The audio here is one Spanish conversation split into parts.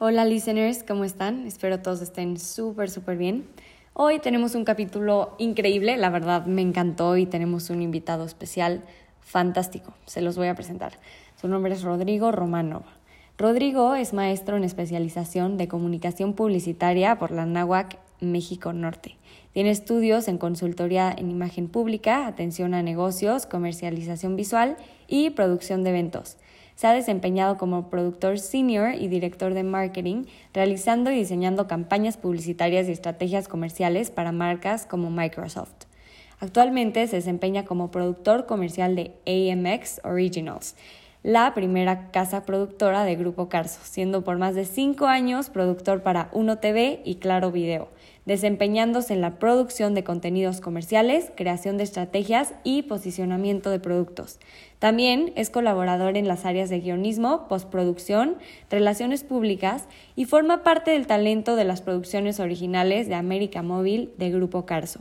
Hola listeners, ¿cómo están? Espero todos estén súper, súper bien. Hoy tenemos un capítulo increíble, la verdad me encantó y tenemos un invitado especial fantástico. Se los voy a presentar. Su nombre es Rodrigo Romanova. Rodrigo es maestro en especialización de comunicación publicitaria por la NAWAC México Norte. Tiene estudios en consultoría en imagen pública, atención a negocios, comercialización visual y producción de eventos. Se ha desempeñado como productor senior y director de marketing, realizando y diseñando campañas publicitarias y estrategias comerciales para marcas como Microsoft. Actualmente se desempeña como productor comercial de AMX Originals, la primera casa productora de Grupo Carso, siendo por más de cinco años productor para Uno TV y Claro Video desempeñándose en la producción de contenidos comerciales, creación de estrategias y posicionamiento de productos. También es colaborador en las áreas de guionismo, postproducción, relaciones públicas y forma parte del talento de las producciones originales de América Móvil de Grupo Carso.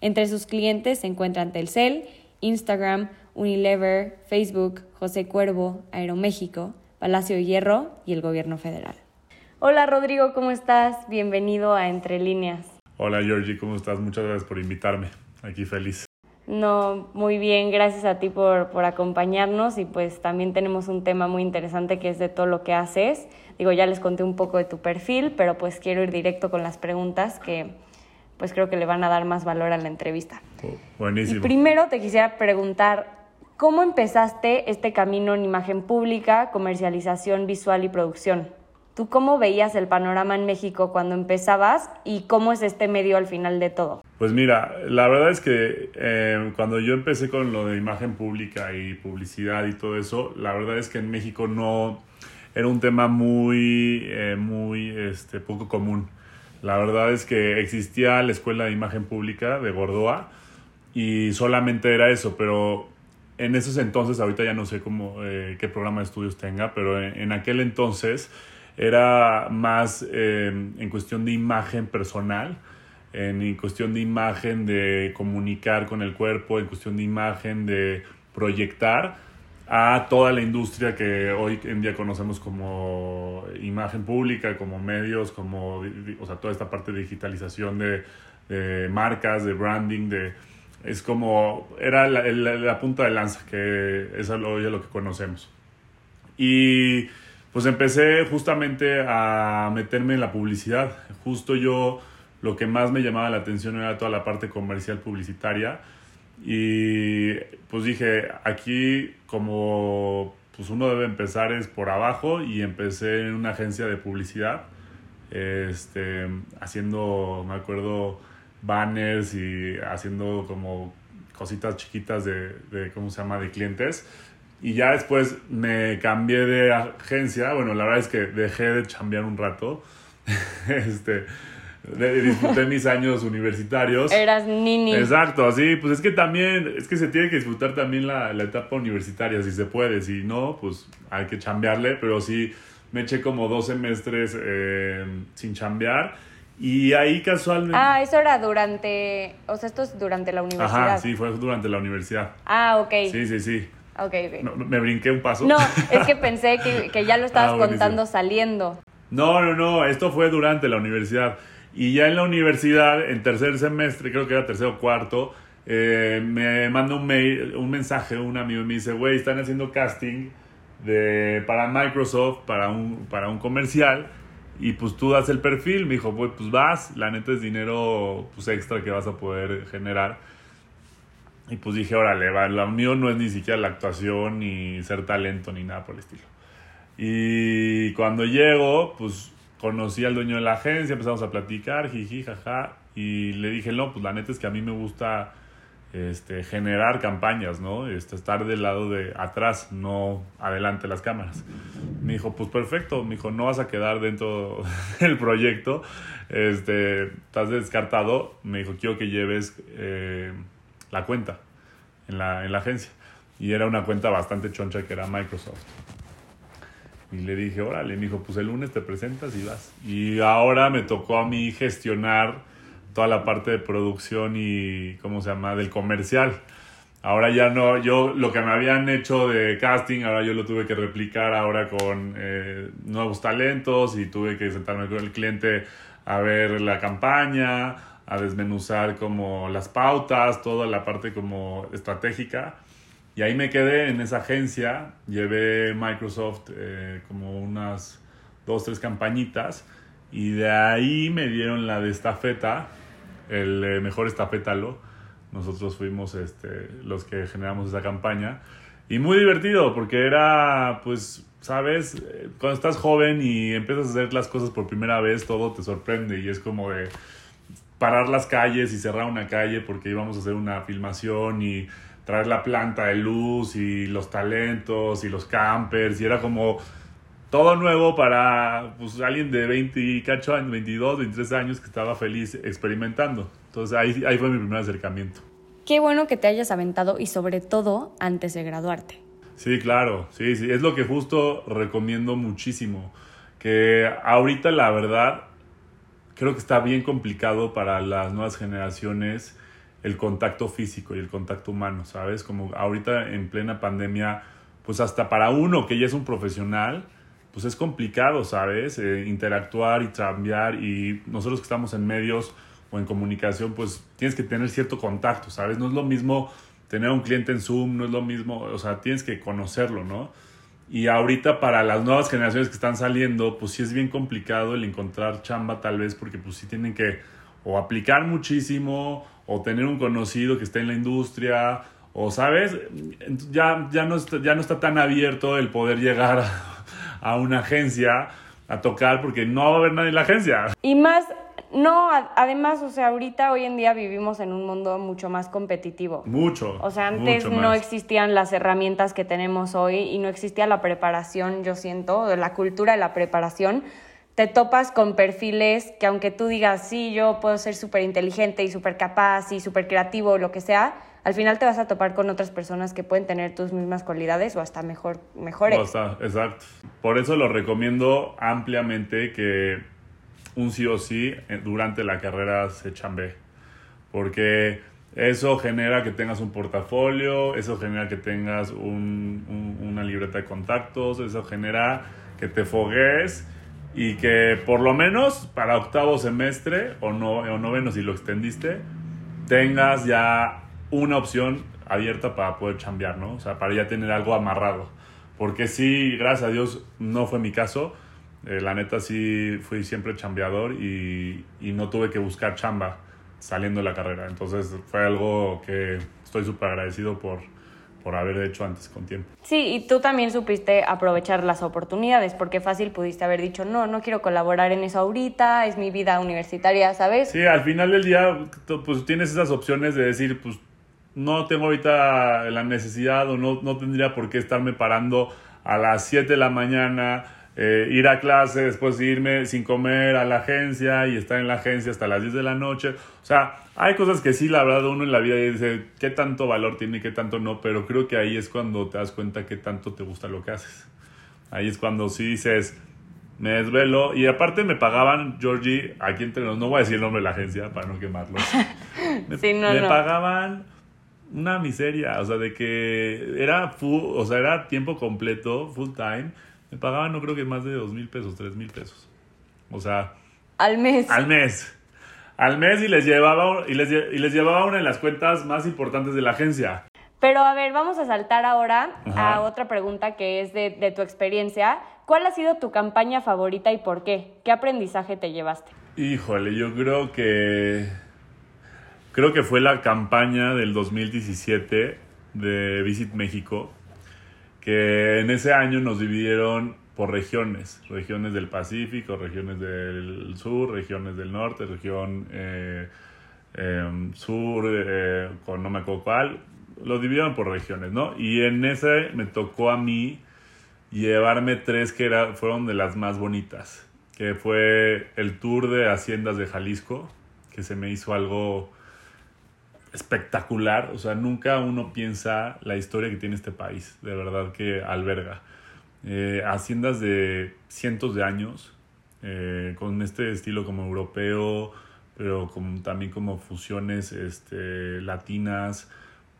Entre sus clientes se encuentran Telcel, Instagram, Unilever, Facebook, José Cuervo, Aeroméxico, Palacio Hierro y el Gobierno Federal. Hola Rodrigo, ¿cómo estás? Bienvenido a Entre Líneas. Hola Georgie, ¿cómo estás? Muchas gracias por invitarme. Aquí feliz. No, muy bien, gracias a ti por, por acompañarnos y pues también tenemos un tema muy interesante que es de todo lo que haces. Digo, ya les conté un poco de tu perfil, pero pues quiero ir directo con las preguntas que pues creo que le van a dar más valor a la entrevista. Oh, buenísimo. Y primero te quisiera preguntar, ¿cómo empezaste este camino en imagen pública, comercialización visual y producción? ¿Tú cómo veías el panorama en México cuando empezabas y cómo es este medio al final de todo? Pues mira, la verdad es que eh, cuando yo empecé con lo de imagen pública y publicidad y todo eso, la verdad es que en México no era un tema muy, eh, muy este, poco común. La verdad es que existía la Escuela de Imagen Pública de Gordoa y solamente era eso, pero en esos entonces, ahorita ya no sé cómo, eh, qué programa de estudios tenga, pero en aquel entonces era más eh, en cuestión de imagen personal, en cuestión de imagen de comunicar con el cuerpo, en cuestión de imagen de proyectar a toda la industria que hoy en día conocemos como imagen pública, como medios, como o sea, toda esta parte de digitalización de, marcas, de branding, de es como era la, punta de lanza que es hoy lo que conocemos. Y pues empecé justamente a meterme en la publicidad. Justo yo lo que más me llamaba la atención era toda la parte comercial publicitaria. Y pues dije, aquí como pues uno debe empezar es por abajo y empecé en una agencia de publicidad este haciendo me acuerdo banners y haciendo como cositas chiquitas de, cómo se llama de clientes y ya después me cambié de agencia. Bueno, la verdad es que dejé de chambear un rato. este, disfruté mis años universitarios. Eras nini. Exacto, sí, pues es que también, es que se tiene que disfrutar también la, la etapa universitaria, si se puede, si no, pues hay que chambearle, pero sí me eché como dos semestres eh, sin chambear. Y ahí casualmente... Ah, eso era durante, o sea, esto es durante la universidad. Ajá, sí, fue durante la universidad. Ah, ok. Sí, sí, sí. Okay, okay. me brinqué un paso. No, es que pensé que, que ya lo estabas ah, contando saliendo. No, no, no, esto fue durante la universidad. Y ya en la universidad, en tercer semestre, creo que era tercero o cuarto, eh, me manda un mail, un mensaje un amigo y me dice, güey, están haciendo casting de, para Microsoft, para un, para un comercial, y pues tú das el perfil. Me dijo, pues vas, la neta es dinero pues, extra que vas a poder generar. Y pues dije, órale, va, lo mío no es ni siquiera la actuación, ni ser talento, ni nada por el estilo. Y cuando llego, pues conocí al dueño de la agencia, empezamos a platicar, jiji, jaja, y le dije, no, pues la neta es que a mí me gusta este, generar campañas, ¿no? Este, estar del lado de atrás, no adelante de las cámaras. Me dijo, pues perfecto, me dijo, no vas a quedar dentro del proyecto, este, estás descartado, me dijo, quiero que lleves... Eh, la cuenta en la, en la agencia. Y era una cuenta bastante choncha que era Microsoft. Y le dije, órale, me dijo, pues el lunes te presentas y vas. Y ahora me tocó a mí gestionar toda la parte de producción y, ¿cómo se llama?, del comercial. Ahora ya no, yo lo que me habían hecho de casting, ahora yo lo tuve que replicar ahora con eh, nuevos talentos y tuve que sentarme con el cliente a ver la campaña, a desmenuzar como las pautas, toda la parte como estratégica. Y ahí me quedé en esa agencia, llevé Microsoft eh, como unas dos, tres campañitas y de ahí me dieron la de estafeta, el eh, mejor estafétalo nosotros fuimos este, los que generamos esa campaña. Y muy divertido, porque era, pues, sabes, cuando estás joven y empiezas a hacer las cosas por primera vez, todo te sorprende y es como de parar las calles y cerrar una calle porque íbamos a hacer una filmación y traer la planta de luz y los talentos y los campers y era como todo nuevo para pues, alguien de 20 cacho años, 22, 23 años que estaba feliz experimentando. Entonces ahí, ahí fue mi primer acercamiento. Qué bueno que te hayas aventado y sobre todo antes de graduarte. Sí, claro, sí, sí, es lo que justo recomiendo muchísimo. Que ahorita la verdad creo que está bien complicado para las nuevas generaciones el contacto físico y el contacto humano, ¿sabes? Como ahorita en plena pandemia, pues hasta para uno que ya es un profesional, pues es complicado, ¿sabes? Eh, interactuar y cambiar y nosotros que estamos en medios o en comunicación, pues tienes que tener cierto contacto, ¿sabes? No es lo mismo tener un cliente en Zoom, no es lo mismo, o sea, tienes que conocerlo, ¿no? Y ahorita para las nuevas generaciones que están saliendo, pues sí es bien complicado el encontrar chamba tal vez porque pues sí tienen que o aplicar muchísimo o tener un conocido que esté en la industria o sabes, ya, ya, no, está, ya no está tan abierto el poder llegar a una agencia a tocar porque no va a haber nadie en la agencia. Y más no, además, o sea, ahorita hoy en día vivimos en un mundo mucho más competitivo. Mucho. O sea, antes no existían las herramientas que tenemos hoy y no existía la preparación, yo siento, la cultura de la preparación. Te topas con perfiles que aunque tú digas, sí, yo puedo ser súper inteligente y súper capaz y súper creativo, lo que sea, al final te vas a topar con otras personas que pueden tener tus mismas cualidades o hasta mejor, mejores. exacto. Por eso lo recomiendo ampliamente que un sí o sí eh, durante la carrera se chambe. Porque eso genera que tengas un portafolio, eso genera que tengas una libreta de contactos, eso genera que te fogues y que por lo menos para octavo semestre o, no, o noveno si lo extendiste, tengas ya una opción abierta para poder chambear, ¿no? O sea, para ya tener algo amarrado. Porque sí, gracias a Dios no fue mi caso, eh, la neta sí fui siempre chambeador y, y, no tuve que buscar chamba saliendo de la carrera. Entonces fue algo que estoy súper agradecido por, por haber hecho antes con tiempo. Sí, y tú también supiste aprovechar las oportunidades, porque fácil pudiste haber dicho, no, no quiero colaborar en eso ahorita, es mi vida universitaria, ¿sabes? Sí, al final del día, pues tienes esas opciones de decir, pues no tengo ahorita la necesidad o no, no tendría por qué estarme parando a las 7 de la mañana eh, ir a clase, después irme sin comer a la agencia y estar en la agencia hasta las 10 de la noche. O sea, hay cosas que sí, la verdad, uno en la vida dice qué tanto valor tiene y qué tanto no, pero creo que ahí es cuando te das cuenta qué tanto te gusta lo que haces. Ahí es cuando sí dices, me desvelo. Y aparte me pagaban, Georgie, aquí entre nos, no voy a decir el nombre de la agencia para no quemarlo. Me, me pagaban una miseria, o sea, de que era full, o sea, era tiempo completo, full time me pagaban no creo que más de dos mil pesos, tres mil pesos. O sea... Al mes. Al mes. Al mes y les llevaba, y les, y les llevaba una de las cuentas más importantes de la agencia. Pero a ver, vamos a saltar ahora a otra pregunta que es de, de, tu experiencia. ¿Cuál ha sido tu campaña favorita y por qué? ¿Qué aprendizaje te llevaste? Híjole, yo creo que... Creo que fue la campaña del 2017 de Visit México que en ese año nos dividieron por regiones, regiones del Pacífico, regiones del sur, regiones del norte, región eh, em, sur, eh, con no me acuerdo cuál, lo dividieron por regiones, ¿no? Y en ese me tocó a mí llevarme tres que era, fueron de las más bonitas, que fue el tour de Haciendas de Jalisco, que se me hizo algo espectacular. O sea, nunca uno piensa la historia que tiene este país, de verdad que alberga. Eh, haciendas de cientos de años, eh, con este estilo como europeo, pero también como fusiones este, latinas.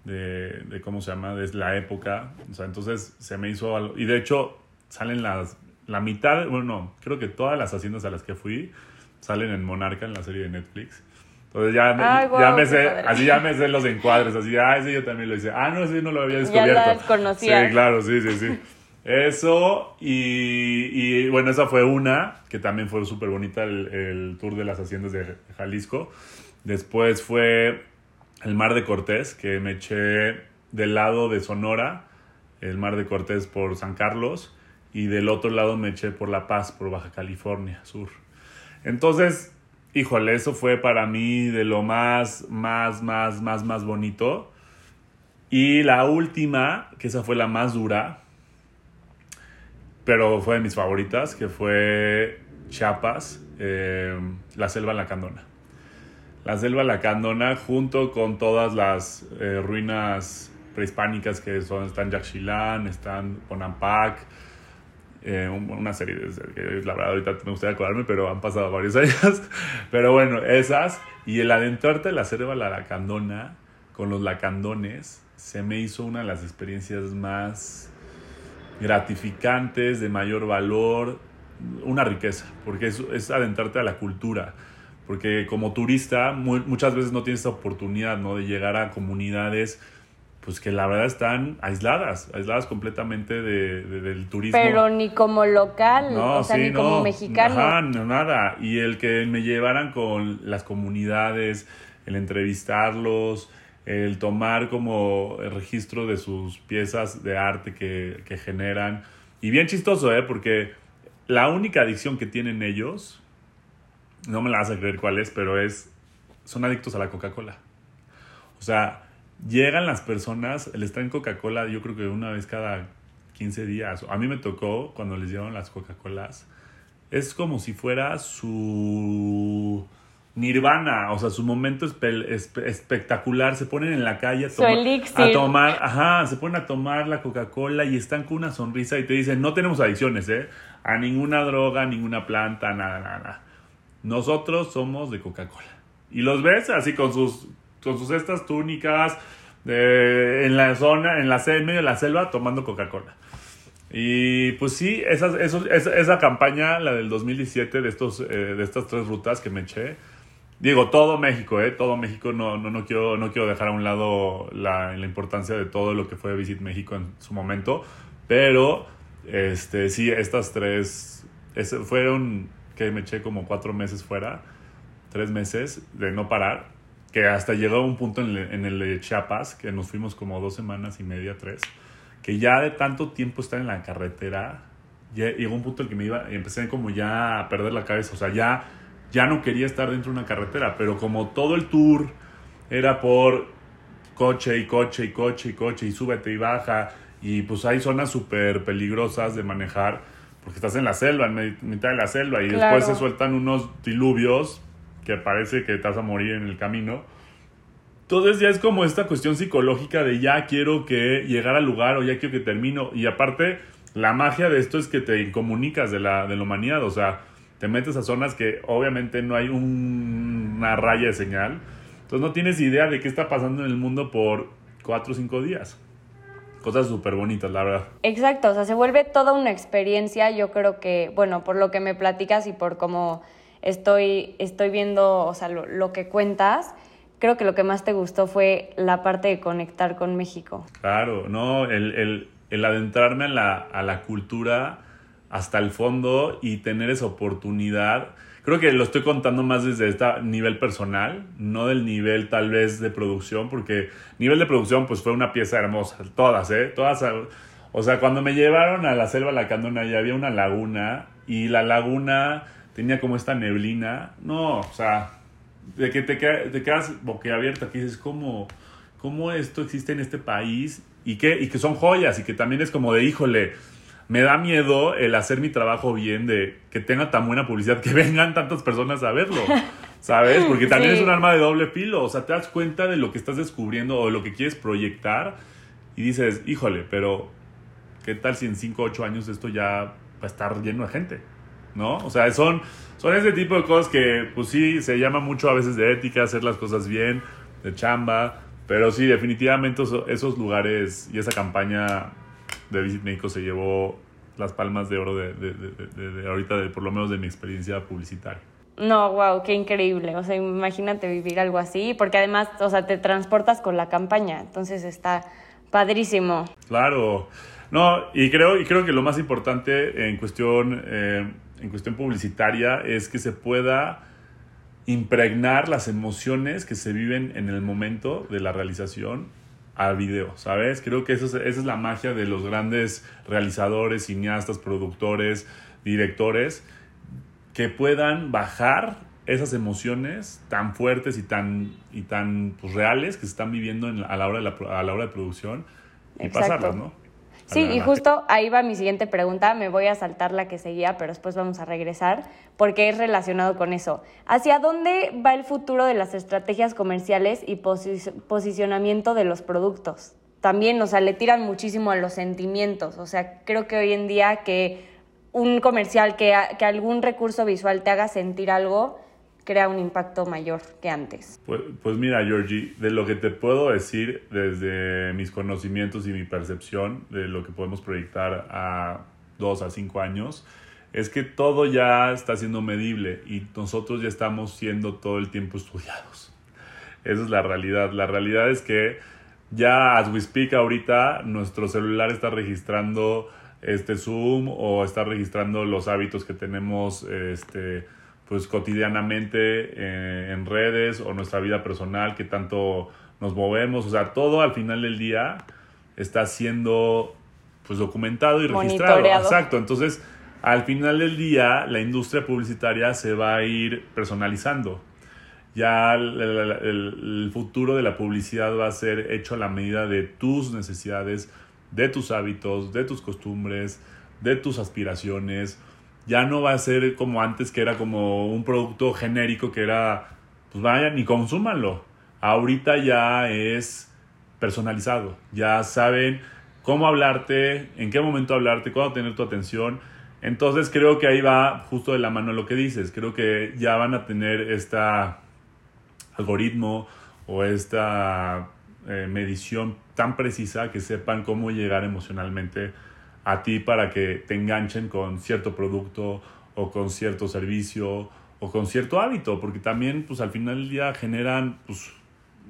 de, de, cómo se llama, de la época. O sea, entonces se me hizo algo. Y de hecho, salen las. La mitad, bueno, no, creo que todas las haciendas a las que fui salen en Monarca, en la serie de Netflix. Entonces ya, Ay, ya me sé, padre. así ya me sé los encuadres, así, ah, ese yo también lo hice. Ah, no, ese no lo había Ya descubierto. desconocía. Sí, claro, sí, sí, sí. Eso, y, y, bueno, esa fue una, que también fue súper bonita, el, el tour de las haciendas de Jalisco. Después fue el Mar de Cortés, que me eché del lado de Sonora, el Mar de Cortés por San Carlos, y del otro lado me eché por La Paz, por Baja California Sur. Entonces, híjole, eso fue para mí de lo más, más, más, más, más bonito. Y la última, que esa fue la más dura, pero fue de mis favoritas, que fue Chiapas, eh, la selva lacandona. La selva lacandona junto con todas las eh, ruinas prehispánicas que son, están Yaxchilán, están Bonampak, eh, un- una serie la verdad ahorita me gustaría acordarme, pero han pasado varios años. Pero bueno, esas. Y el adentrarte la selva la lacandona con los lacandones se me hizo una de las experiencias más gratificantes, de mayor valor, una riqueza, porque es, es adentrarte a la cultura. Porque como turista mu- muchas veces no tienes esa oportunidad ¿no? de llegar a comunidades pues que la verdad están aisladas, aisladas completamente de- de- del turismo. Pero ni como local, No, o sea, sí, ni como no. mexicano. Ajá, no, nada. Y el que me llevaran con las comunidades, el entrevistarlos, el tomar como el registro de sus piezas de arte que, que generan. Y bien chistoso, ¿eh? Porque la única adicción que tienen ellos, no me la vas a creer cuál es, pero es, son adictos a la Coca-Cola. O sea, llegan las personas, les traen Coca-Cola, yo creo que una vez cada 15 días. A mí me tocó cuando les llevaron las Coca-Colas. Es como si fuera su nirvana, o sea, su momento espe- espe- espectacular. Se ponen en la calle a, elixir. a tomar, ajá, se ponen a tomar la Coca-Cola y están con una sonrisa y te dicen, no tenemos adicciones, ¿eh? A ninguna droga, a ninguna planta, nada, nada, nada. Nosotros somos de Coca-Cola. Y los ves así con sus, con sus estas túnicas de- en la zona, en la en medio de la selva, tomando Coca-Cola. Y pues sí, esas, esos- esa, esa campaña, la del 2017, de, estos, eh, de estas tres rutas que me eché, digo, todo México, ¿eh? Todo México, no, no, no, quiero, no quiero dejar a un lado la, la importancia de todo lo que fue Visit México en su momento, pero este, sí, estas tres ese- fueron que me eché como cuatro meses fuera, tres meses de no parar, que hasta llegó un punto en el, en el de Chiapas, que nos fuimos como dos semanas y media, tres, que ya de tanto tiempo estar en la carretera, ya llegó un punto en que me iba, y empecé como ya a perder la cabeza, o sea, ya, ya no quería estar dentro de una carretera, pero como todo el tour era por coche y coche y coche y coche y súbete y baja, y pues hay zonas súper peligrosas de manejar, porque estás en la selva, en mitad de la selva, y Claro. después se sueltan unos diluvios que parece que te vas a morir en el camino. Entonces ya es como esta cuestión psicológica de ya quiero que llegar al lugar o ya quiero que termino. Y aparte, la magia de esto es que te incomunicas de la, de la humanidad. O sea, te metes a zonas que obviamente no hay un- una raya de señal. Entonces no tienes idea de qué está pasando en el mundo por cuatro o cinco días. Cosas súper bonitas, la verdad. Exacto, o sea, se vuelve toda una experiencia. Yo creo que, bueno, por lo que me platicas y por cómo estoy, estoy viendo, o sea, lo, lo que cuentas, creo que lo que más te gustó fue la parte de conectar con México. Claro, no, el, el- el adentrarme a la, a la cultura hasta el fondo y tener esa oportunidad. Creo que lo estoy contando más desde este nivel personal, no del nivel tal vez de producción, porque nivel de producción pues fue una pieza hermosa, todas, ¿eh? Todas, o sea, cuando me llevaron a la selva lacandona ya había una laguna y la laguna tenía como esta neblina, no, o sea, de que te, te quedas boquiabierta, que dices, ¿cómo, ¿cómo esto existe en este país? Y que, y que son joyas, y que también es como de, híjole, me da miedo el hacer mi trabajo bien, de que tenga tan buena publicidad, que vengan tantas personas a verlo, ¿sabes? Porque también Sí. es un arma de doble filo, o sea, te das cuenta de lo que estás descubriendo o de lo que quieres proyectar, y dices, híjole, pero ¿qué tal si en 5 o 8 años esto ya va a estar lleno de gente? ¿No? O sea, son, son ese tipo de cosas que, pues sí, se llama mucho a veces de ética, hacer las cosas bien, de chamba, Pero sí, definitivamente esos, lugares y esa campaña de Visit México se llevó las palmas de oro de, de, ahorita, de, por lo menos de mi experiencia publicitaria. No, wow, qué increíble. O sea, imagínate vivir algo así, porque además, o sea, te transportas con la campaña, entonces está padrísimo. Claro. No, y creo, y creo que lo más importante en cuestión, eh, en cuestión publicitaria es que se pueda impregnar las emociones que se viven en el momento de la realización al video, ¿sabes? Creo que eso esa es la magia de los grandes realizadores, cineastas, productores, directores, que puedan bajar esas emociones tan fuertes y tan, y tan pues, reales que se están viviendo a, la hora de la, a la hora de producción y pasarlas, ¿no? Sí, y justo ahí va mi siguiente pregunta. Me voy a saltar la que seguía, pero después vamos a regresar, porque es relacionado con eso. ¿Hacia dónde va el futuro de las estrategias comerciales y posicionamiento de los productos? También, o sea, le tiran muchísimo a los sentimientos. O sea, creo que hoy en día que un comercial, que, que algún recurso visual te haga sentir algo, crea un impacto mayor que antes. Pues, pues, mira, Georgie, de lo que te puedo decir desde mis conocimientos y mi percepción de lo que podemos proyectar a dos a cinco años, es que todo ya está siendo medible y nosotros ya estamos siendo todo el tiempo estudiados. Esa es la realidad. La realidad es que ya, as we speak, ahorita nuestro celular está registrando este Zoom o está registrando los hábitos que tenemos este, pues cotidianamente eh, en redes o nuestra vida personal, que tanto nos movemos, o sea, todo al final del día está siendo pues documentado y registrado. Exacto, entonces al final del día la industria publicitaria se va a ir personalizando. Ya el, el futuro de la publicidad va a ser hecho a la medida de tus necesidades, de tus hábitos, de tus costumbres, de tus aspiraciones ya no va a ser como antes que era como un producto genérico que era, pues vayan y consúmanlo. Ahorita ya es personalizado, ya saben cómo hablarte, en qué momento hablarte, cuándo tener tu atención. Entonces creo que ahí va justo de la mano lo que dices. Creo que ya van a tener este algoritmo o esta eh, medición tan precisa que sepan cómo llegar emocionalmente a ti para que te enganchen con cierto producto o con cierto servicio o con cierto hábito, porque también pues al final del día generan, pues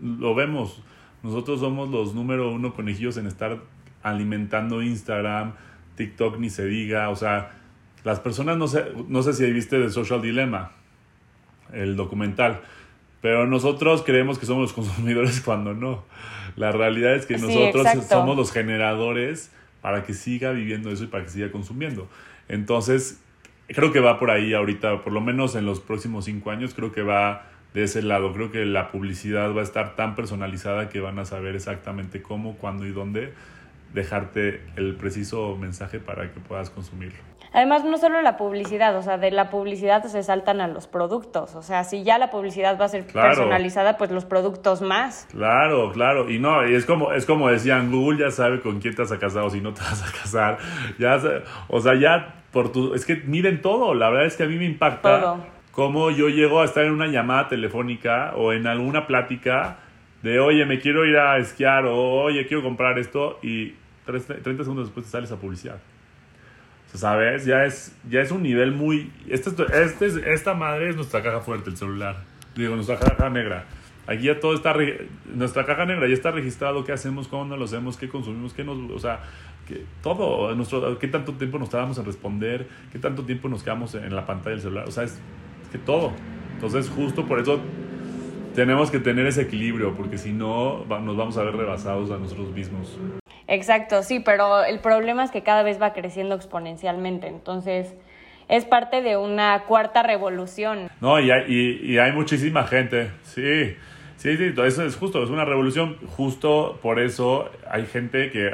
lo vemos, nosotros somos los número uno conejillos en estar alimentando Instagram, TikTok ni se diga, o sea, las personas no sé, no sé si viste The Social Dilemma, el documental, pero nosotros creemos que somos los consumidores cuando no. La realidad es que nosotros somos los generadores para que siga viviendo eso y para que siga consumiendo. Entonces, creo que va por ahí ahorita, por lo menos en los próximos cinco años, creo que va de ese lado. Creo que la publicidad va a estar tan personalizada que van a saber exactamente cómo, cuándo y dónde dejarte el preciso mensaje para que puedas consumirlo. Además, no solo la publicidad, o sea, de la publicidad se saltan a los productos. O sea, si ya la publicidad va a ser personalizada, pues los productos más. Claro, claro. Y no, y es como, es como decían, Google ya sabe con quién te vas a casar o si no te vas a casar. Ya, o sea, ya por tu. Es que miren todo. La verdad es que a mí me impacta todo. cómo yo llego a estar en una llamada telefónica o en alguna plática de, oye, me quiero ir a esquiar o oye, quiero comprar esto y 30 segundos después te sale esa publicidad. ¿Sabes? Ya es, ya es un nivel muy... Este, este, esta madre es nuestra caja fuerte, el celular. Digo, nuestra caja negra. Aquí ya todo está... Nuestra caja negra ya está registrado qué hacemos, cómo lo hacemos, qué consumimos, qué nos... O sea, que todo, nuestro, qué tanto tiempo nos tardamos en responder, qué tanto tiempo nos quedamos en la pantalla del celular. O sea, es, que todo. Entonces, justo por eso tenemos que tener ese equilibrio, porque si no, nos vamos a ver rebasados a nosotros mismos. Exacto, sí, pero el problema es que cada vez va creciendo exponencialmente, entonces es parte de una cuarta revolución. No, y hay, y, hay muchísima gente, sí, sí, sí, eso es justo, es una revolución, justo por eso hay gente que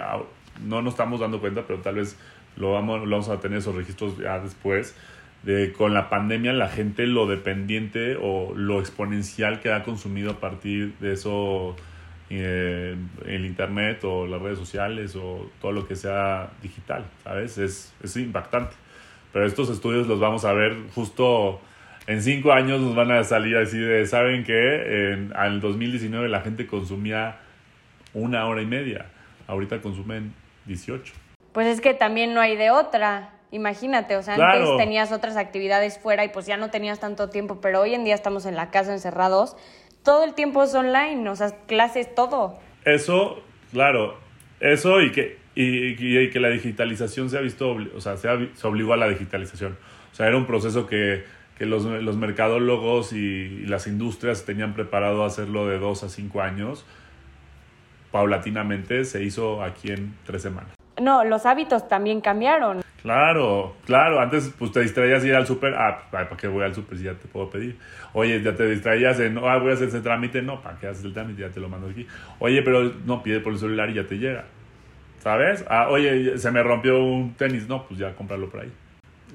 no nos estamos dando cuenta, pero tal vez lo vamos, lo vamos a tener esos registros ya después, de con la pandemia la gente lo dependiente o lo exponencial que ha consumido a partir de eso eh, el internet o las redes sociales o todo lo que sea digital, ¿sabes? Es, es impactante. Pero estos estudios los vamos a ver justo en cinco años nos van a salir así de, ¿saben que En el 2019 la gente consumía una hora y media. Ahorita consumen 18. Pues es que también no hay de otra. Imagínate, o sea, antes tenías otras actividades fuera y pues ya no tenías tanto tiempo, pero hoy en día estamos en la casa encerrados. Todo el tiempo es online, o sea, clases, todo. Eso, claro, eso y que, y, que la digitalización se ha visto, o sea, se, se, obligó a la digitalización. O sea, era un proceso que, que los, los, mercadólogos y, y, las industrias tenían preparado hacerlo de dos a cinco años. Paulatinamente se hizo aquí en tres semanas. No, los hábitos también cambiaron. Claro, claro. Antes pues te distraías ir al súper. Ah, ¿para qué voy al súper si ya te puedo pedir? Oye, ya te distraías en, ah, voy a hacer ese trámite. No, ¿para qué haces el trámite? Ya te lo mando aquí. Oye, pero no, pide por el celular y ya te llega. ¿Sabes? Ah, oye, se me rompió un tenis. No, pues ya cómpralo por ahí.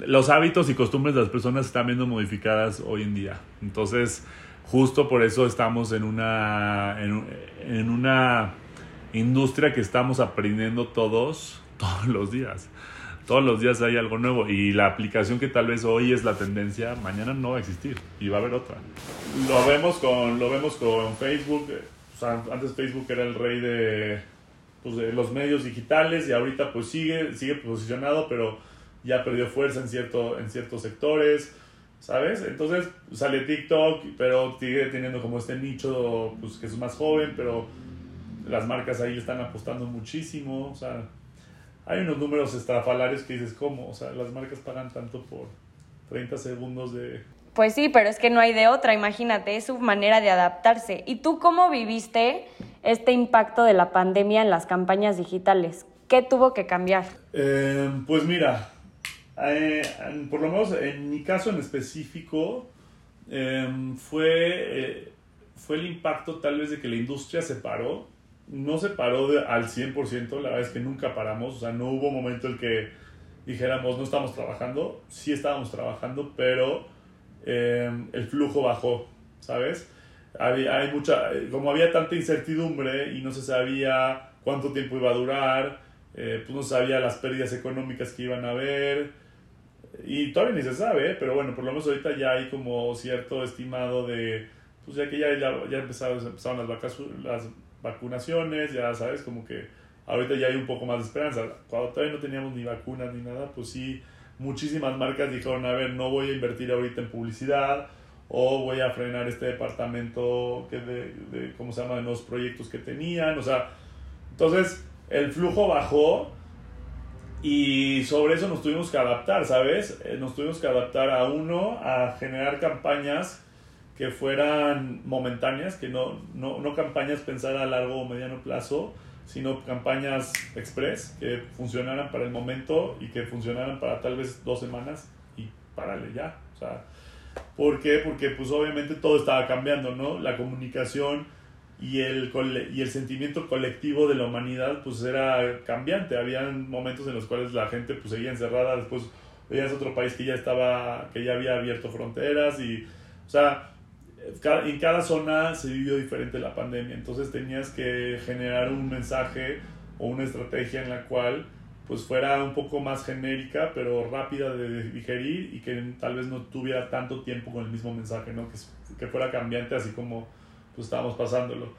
Los hábitos y costumbres de las personas están viendo modificadas hoy en día. Entonces, justo por eso estamos en una, en, en una industria que estamos aprendiendo todos, todos los días. Todos los días hay algo nuevo y la aplicación que tal vez hoy es la tendencia, mañana no va a existir y va a haber otra. Lo vemos con, lo vemos con Facebook. antes Facebook era el rey de, pues, de los medios digitales y ahorita pues sigue, sigue posicionado, pero ya perdió fuerza en, cierto, en ciertos sectores. ¿sabes? Entonces sale TikTok, pero sigue teniendo como este nicho pues, que es más joven, pero las marcas ahí están apostando muchísimo, hay unos números estrafalarios que dices, ¿cómo? O sea, las marcas pagan tanto por 30 segundos de... Pues sí, pero es que no hay de otra, imagínate, es su manera de adaptarse. ¿Y tú cómo viviste este impacto de la pandemia en las campañas digitales? ¿Qué tuvo que cambiar? Eh, pues mira, eh, por lo menos en mi caso en específico, eh, fue, fue el impacto tal vez de que la industria se paró no se paró al 100%, la verdad es que nunca paramos, o sea, no hubo momento en que dijéramos no estamos trabajando, sí estábamos trabajando, pero eh, el flujo bajó, ¿sabes? Había, hay mucha, como había tanta incertidumbre y no se sabía cuánto tiempo iba a durar, eh, pues no sabía las pérdidas económicas que iban a haber, y todavía ni se sabe, pero bueno, por lo menos ahorita ya hay como cierto estimado de, pues ya que ya, ya, empezaron, empezaron las, vacaciones, vacunaciones, ya sabes, como que ahorita ya hay un poco más de esperanza. Cuando todavía no teníamos ni vacunas ni nada, pues sí, muchísimas marcas dijeron, a ver, no voy a invertir ahorita en publicidad o voy a frenar este departamento que de, de ¿cómo se llama?, de nuevos proyectos que tenían, o sea, entonces el flujo bajó y sobre eso nos tuvimos que adaptar, ¿sabes? Eh, nos tuvimos que adaptar a uno, a generar campañas que fueran momentáneas, que no, no, no campañas pensar a largo o mediano plazo, sino campañas express que funcionaran para el momento y que funcionaran para tal vez dos semanas y párale ya. O sea, ¿Por qué? Porque pues obviamente todo estaba cambiando, ¿no? La comunicación y el, y el sentimiento colectivo de la humanidad pues era cambiante. Habían momentos en los cuales la gente pues seguía encerrada, después veías otro país que ya estaba, que ya había abierto fronteras y, o sea, en cada zona se vivió diferente la pandemia, entonces tenías que generar un mensaje o una estrategia en la cual pues fuera un poco más genérica, pero rápida de digerir y que tal vez no tuviera tanto tiempo con el mismo mensaje, ¿no? que, que fuera cambiante así como pues estábamos pasándolo.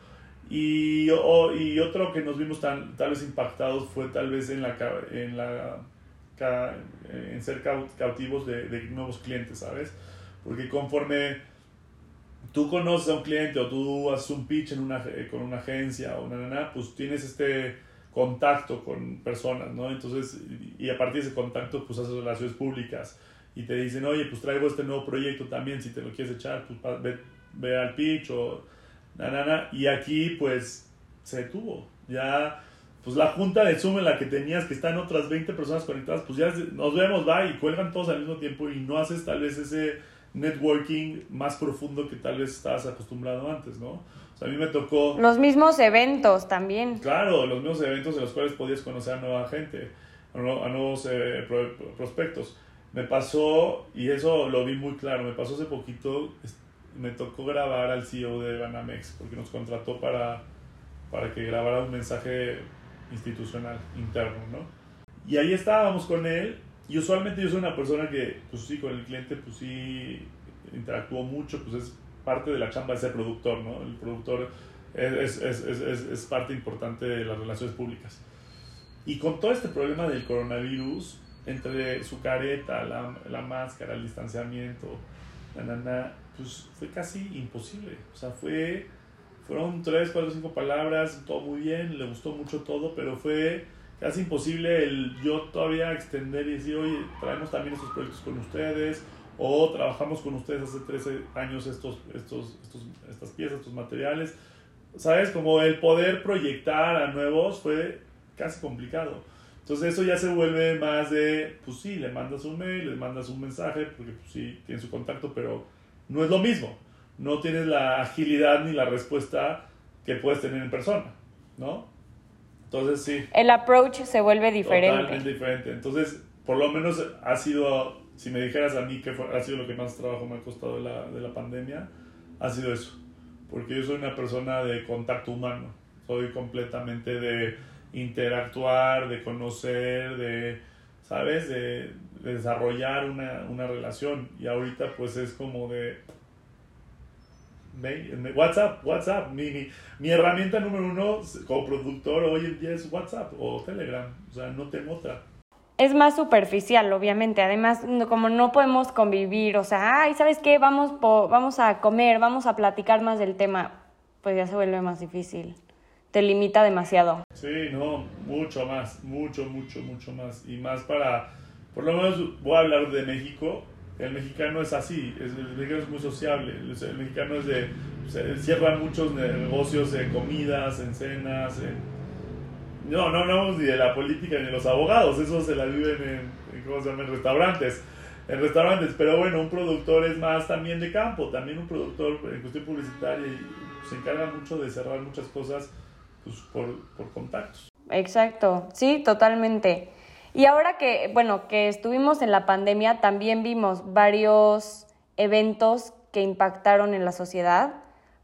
Y, y otro que nos vimos tan, tal vez impactados fue tal vez en, la, en, la, en ser cautivos de, de nuevos clientes, ¿sabes? Porque conforme tú conoces a un cliente o tú haces un pitch en una, eh, con una agencia o una pues tienes este contacto con personas, ¿no? Entonces, y a partir de ese contacto, pues haces relaciones públicas y te dicen, oye, pues traigo este nuevo proyecto también, si te lo quieres echar, pues ve, ve al pitch o nana, y aquí pues se detuvo, ya pues la junta de Zoom en la que tenías que están otras 20 personas conectadas, pues ya nos vemos, va, y cuelgan todos al mismo tiempo y no haces tal vez ese networking más profundo que tal vez estabas acostumbrado antes, ¿no? O sea, a mí me tocó... Los mismos eventos también. Claro, los mismos eventos en los cuales podías conocer a nueva gente, a, nuevos eh, prospectos. Me pasó, y eso lo vi muy claro, me pasó hace poquito, me tocó grabar al CEO de Banamex, porque nos contrató para, para que grabara un mensaje institucional interno, ¿no? Y ahí estábamos con él y usualmente yo soy una persona que, pues sí, con el cliente, pues sí, interactúo mucho, pues es parte de la chamba de ser productor, ¿no? El productor es, es, es, es, parte importante de las relaciones públicas. Y con todo este problema del coronavirus, entre su careta, la, la máscara, el distanciamiento, la, pues fue casi imposible. O sea, fue, fueron tres, cuatro, cinco palabras, todo muy bien, le gustó mucho todo, pero fue casi imposible el yo todavía extender y decir, oye, traemos también estos proyectos con ustedes, o trabajamos con ustedes hace 13 años estos, estos, estos, estas piezas, estos materiales. ¿Sabes? Como el poder proyectar a nuevos fue casi complicado. Entonces eso ya se vuelve más de, pues sí, le mandas un mail, le mandas un mensaje, porque pues sí, tiene su contacto, pero no es lo mismo. No tienes la agilidad ni la respuesta que puedes tener en persona, ¿no? Entonces sí. El approach se vuelve diferente. Totalmente diferente. Entonces, por lo menos ha sido, si me dijeras a mí que ha sido lo que más trabajo me ha costado de la, de la pandemia, ha sido eso. Porque yo soy una persona de contacto humano. Soy completamente de interactuar, de conocer, de, ¿sabes? De, desarrollar una, una, relación. Y ahorita pues es como de... WhatsApp, WhatsApp, mi, mi, mi, herramienta número uno como productor hoy en día es WhatsApp o Telegram, o sea, no tengo otra. Es más superficial, obviamente. Además, como no podemos convivir, o sea, ay, ¿sabes qué? Vamos, vamos a comer, vamos a platicar más del tema, pues ya se vuelve más difícil te limita demasiado. Sí, no, mucho más, mucho, mucho, mucho más. Y más para, por lo menos voy a hablar de México. El mexicano es así, el mexicano es muy sociable, el mexicano es de, se cierran muchos negocios en comidas, en cenas, no, no hablamos ni de la política ni de los abogados, eso se la viven en, ¿cómo se llama? en restaurantes. En restaurantes, pero bueno, un productor es más también de campo, también un productor en cuestión publicitaria y se encarga mucho de cerrar muchas cosas pues, por, contactos. Exacto, sí, totalmente. Y ahora que, bueno, que estuvimos en la pandemia, también vimos varios eventos que impactaron en la sociedad,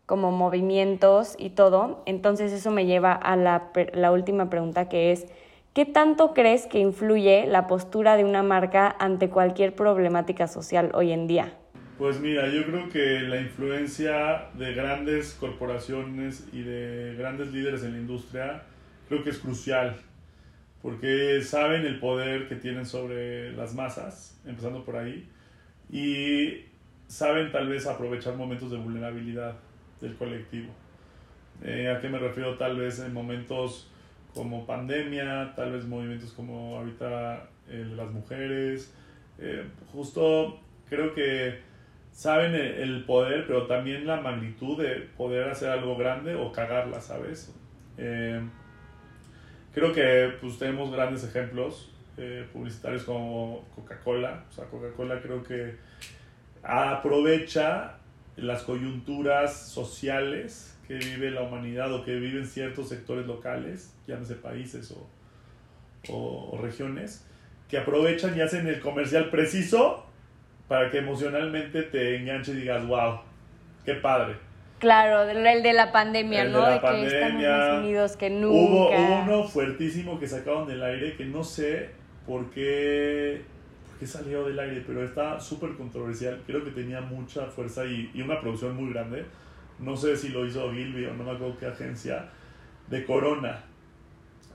como movimientos y todo. Entonces eso me lleva a la, la última pregunta que es, ¿qué tanto crees que influye la postura de una marca ante cualquier problemática social hoy en día? Pues mira, yo creo que la influencia de grandes corporaciones y de grandes líderes en la industria creo que es crucial, porque saben el poder que tienen sobre las masas, empezando por ahí, y saben tal vez aprovechar momentos de vulnerabilidad del colectivo. Eh, ¿A qué me refiero? Tal vez en momentos como pandemia, tal vez movimientos como ahorita el de las mujeres. Eh, justo creo que saben el poder, pero también la magnitud de poder hacer algo grande o cagarla, ¿sabes? Creo que pues tenemos grandes ejemplos eh, publicitarios como Coca-Cola. O sea, Coca-Cola creo que aprovecha las coyunturas sociales que vive la humanidad o que viven ciertos sectores locales, llámese países o, o, o regiones, que aprovechan y hacen el comercial preciso para que emocionalmente te enganche y digas, wow, qué padre. Claro, el de la pandemia, ¿no? De, que estamos más unidos que nunca. Hubo, uno fuertísimo que sacaron del aire que no sé por qué, por qué salió del aire, pero está súper controversial. Creo que tenía mucha fuerza y, y, una producción muy grande. No sé si lo hizo Gilby o no me acuerdo qué agencia, de Corona.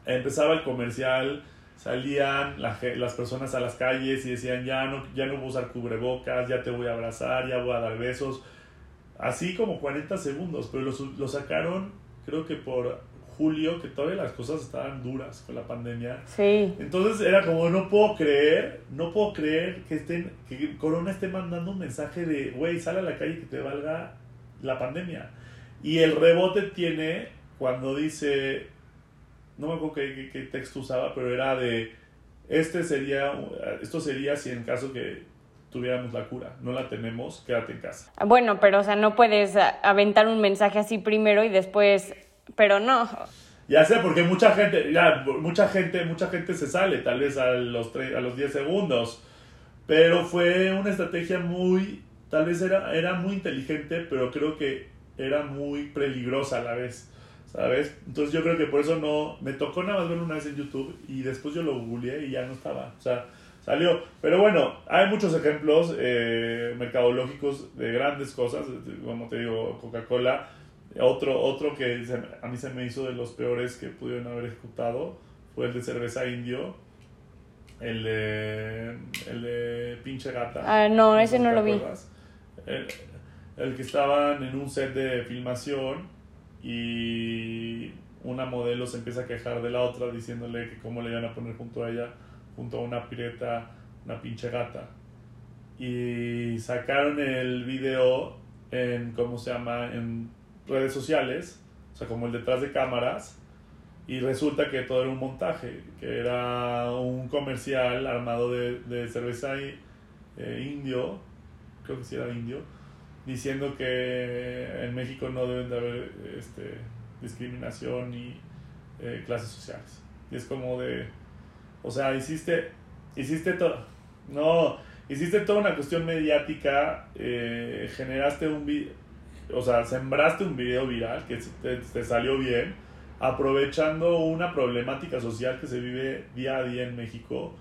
Empezaba el comercial salían las personas a las calles y decían, ya no, ya no voy a usar cubrebocas, ya te voy a abrazar, ya voy a dar besos. Así como 40 segundos, pero lo, sacaron creo que por julio, que todavía las cosas estaban duras con la pandemia. Sí. Entonces era como, no puedo creer, no puedo creer que, estén, que Corona esté mandando un mensaje de, güey, sal a la calle que te valga la pandemia. Y el rebote tiene cuando dice, no me acuerdo qué, qué, texto usaba, pero era de, este sería, esto sería si en caso que tuviéramos la cura, no la tenemos, quédate en casa. Bueno, pero o sea, no puedes aventar un mensaje así primero y después, pero no. Ya sé, porque mucha gente, ya, mucha gente, mucha gente se sale, tal vez a los, a los 10 segundos, pero fue una estrategia muy, tal vez era, era muy inteligente, pero creo que era muy peligrosa a la vez. ¿sabes? Entonces yo creo que por eso no, me tocó nada más verlo una vez en YouTube y después yo lo googleé y ya no estaba, o sea, salió. Pero bueno, hay muchos ejemplos eh, mercadológicos de grandes cosas, como te digo, Coca-Cola. Otro, otro que a mí se me hizo de los peores que pudieron haber ejecutado fue el de cerveza indio. El de, el de pinche gata. Ah, no, ese no lo vi. El, el que estaban en un set de filmación y una modelo se empieza a quejar de la otra diciéndole que cómo le iban a poner junto a ella, junto a una pireta, una pinche gata. Y sacaron el video en, ¿cómo se llama?, en redes sociales, o sea, como el detrás de cámaras, y resulta que todo era un montaje, que era un comercial armado de, de cerveza eh, indio, creo que sí era indio, diciendo que en México no deben de haber este, discriminación y eh, clases sociales. Y es como de, o sea, hiciste, hiciste todo, no, hiciste toda una cuestión mediática, eh, generaste un video, o sea, sembraste un video viral que te, salió bien, aprovechando una problemática social que se vive día a día en México.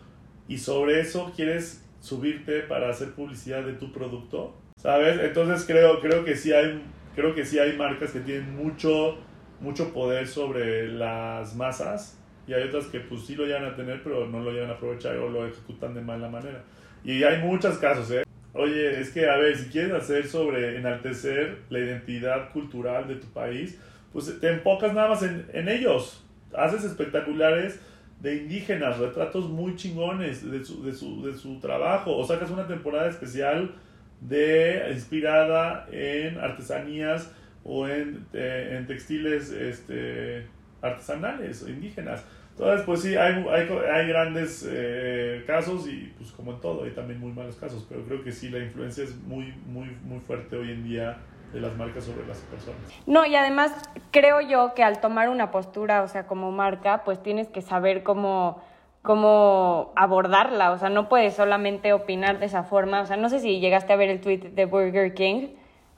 Y sobre eso quieres subirte para hacer publicidad de tu producto, ¿sabes? Entonces creo, creo que sí hay, creo que sí hay marcas que tienen mucho mucho poder sobre las masas y hay otras que pues sí lo llegan a tener pero no lo llegan a aprovechar o lo ejecutan de mala manera. Y hay muchos casos, ¿eh? Oye, es que a ver, si quieres hacer sobre enaltecer la identidad cultural de tu país, pues te enfocas nada más en, en ellos. Haces espectaculares de indígenas, retratos muy chingones de su, de su, de su trabajo, o sacas una temporada especial de inspirada en artesanías o en, eh, en textiles este, artesanales indígenas. Entonces, pues sí, hay, hay, hay grandes eh, casos y pues como en todo, hay también muy malos casos, pero creo que sí, la influencia es muy, muy, muy fuerte hoy en día de las marcas sobre las personas. No, y además creo yo que al tomar una postura, o sea, como marca, pues tienes que saber cómo cómo abordarla, o sea, no puedes solamente opinar de esa forma, o sea, no sé si llegaste a ver el tweet de Burger King,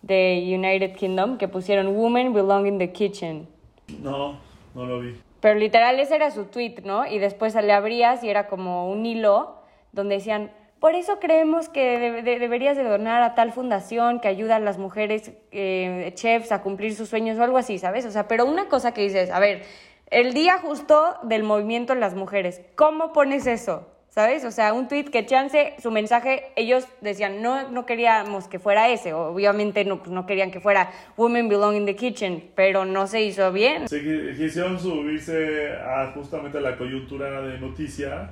de United Kingdom que pusieron Women belong in the kitchen. No, no lo vi. Pero literal ese era su tweet, ¿no? Y después le abrías y era como un hilo donde decían, por eso creemos que deberías de donar a tal fundación que ayuda a las mujeres eh, chefs a cumplir sus sueños o algo así, ¿sabes? O sea, pero una cosa que dices, a ver, el día justo del movimiento en las mujeres, ¿cómo pones eso? ¿Sabes? O sea, un tweet que chance, su mensaje, ellos decían, no, no queríamos que fuera ese, obviamente no, pues no querían que fuera Women Belong in the Kitchen, pero no se hizo bien. Sí, quisieron subirse a justamente la coyuntura de noticia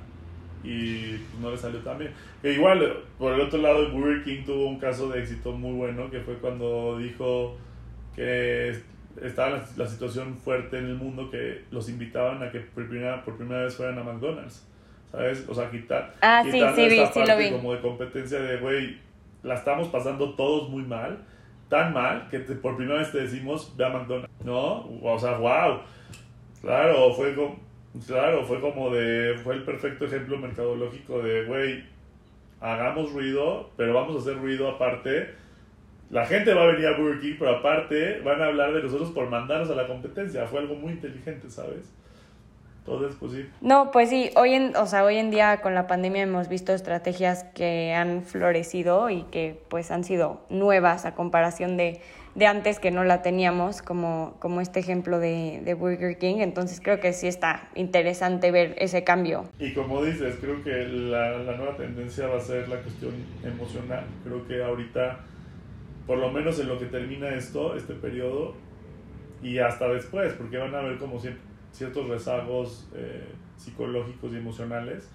y pues, no le salió tan bien. E igual, por el otro lado, Burger King tuvo un caso de éxito muy bueno, que fue cuando dijo que estaba la situación fuerte en el mundo que los invitaban a que por primera, por primera vez fueran a McDonald's. ¿Sabes? O sea, quitar, ah, sí, sí, esta parte como de competencia de, güey, la estamos pasando todos muy mal, tan mal que por primera vez te decimos, ve a McDonald's, ¿no? O sea, wow. Claro, fue como, claro, fue como de, fue el perfecto ejemplo mercadológico de, güey, hagamos ruido, pero vamos a hacer ruido aparte. La gente va a venir a Burger King, pero aparte van a hablar de nosotros por mandarnos a la competencia. Fue algo muy inteligente, ¿sabes? No, pues sí, hoy en, o sea, hoy en día con la pandemia hemos visto estrategias que han florecido y que pues han sido nuevas a comparación de, de antes que no la teníamos, como, como este ejemplo de, de, Burger King. Entonces creo que sí está interesante ver ese cambio. Y como dices, creo que la, la nueva tendencia va a ser la cuestión emocional. Creo que ahorita, por lo menos en lo que termina esto, este periodo, y hasta después, porque van a ver como siempre ciertos rezagos eh, psicológicos y emocionales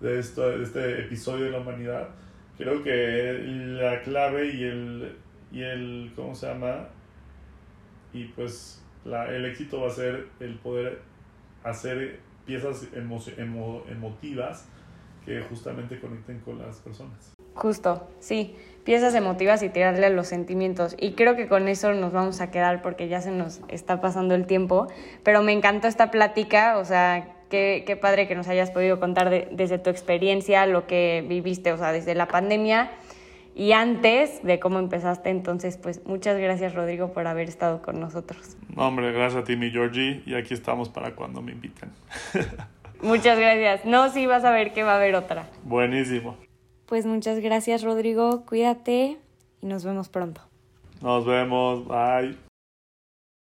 de, esto, de este episodio de la humanidad. Creo que la clave y el, y el ¿cómo se llama? Y pues la, el éxito va a ser el poder hacer piezas emotivas que justamente conecten con las personas. Justo, sí, piezas emotivas y tirarle a los sentimientos. Y creo que con eso nos vamos a quedar porque ya se nos está pasando el tiempo. Pero me encantó esta plática, o sea, qué, qué padre que nos hayas podido contar desde tu experiencia, lo que viviste, o sea, desde la pandemia y antes de cómo empezaste. Entonces, pues muchas gracias Rodrigo por haber estado con nosotros. hombre, gracias a ti, mi Georgie, y aquí estamos para cuando me inviten. muchas gracias. No, sí, vas a ver que va a haber otra. Buenísimo. Pues muchas gracias Rodrigo, cuídate y nos vemos pronto. Nos vemos, bye.